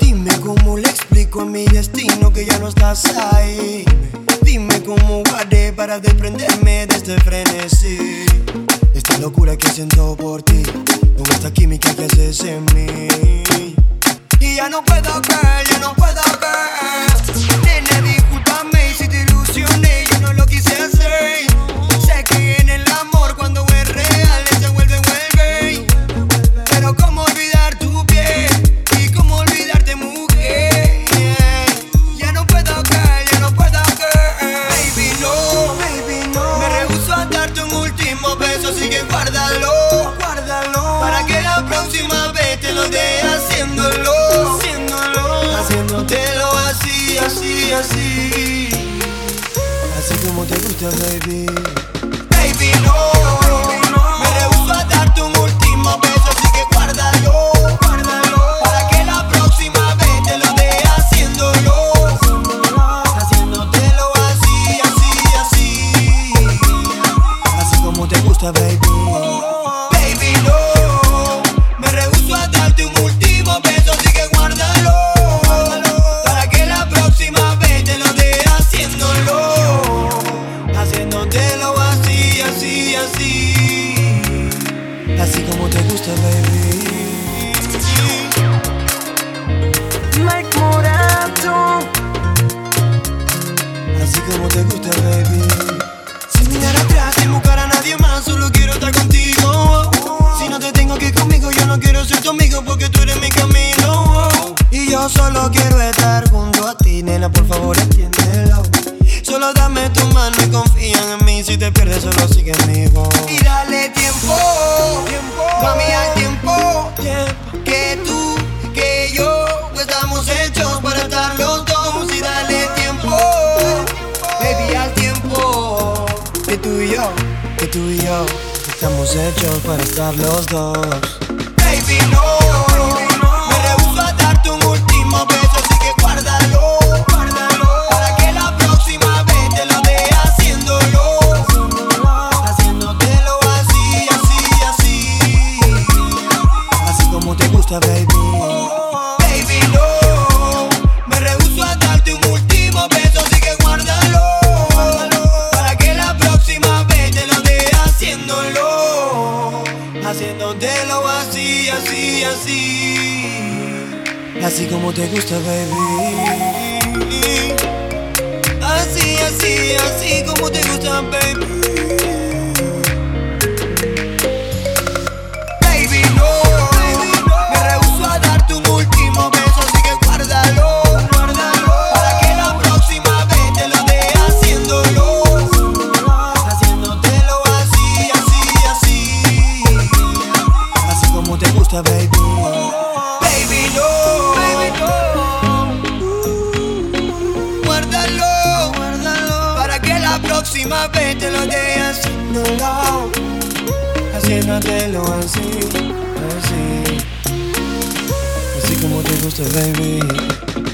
Dime cómo le explico a mi destino que ya no estás ahí. Dime cómo guardé para desprenderme de este frenesí. Esta locura que siento por ti, con esta química que haces en mí. Y ya no puedo caer. Como te gusta, baby. Baby no, me te gusta, baby. Mike Morato. Así como te gusta, baby. Sin mirar atrás, sin buscar a nadie más, solo quiero estar contigo. Si no te tengo aquí conmigo, yo no quiero ser tu amigo porque tú eres mi camino. Y yo solo quiero estar junto a ti, nena, por favor entiéndelo. Solo dame tu mano y confía en mí. Si te pierdes, solo sigue mi voz. Y dale tiempo, tú y yo, estamos hechos para estar los dos. Baby, no, me rehuso a darte un último beso, así que guárdalo, guárdalo. Para que la próxima vez te lo dé haciéndolo, haciéndotelo así, así, así. Así como te gusta, baby. Baby, haciéndotelo así, así, así. Así como te gusta, baby. Así, así, así como te gusta, baby. Gusta, baby. Baby, no, baby, no. Guárdalo, guárdalo. Para que la próxima vez te lo dé haciéndolo haciéndotelo así, así, así como te gusta, baby.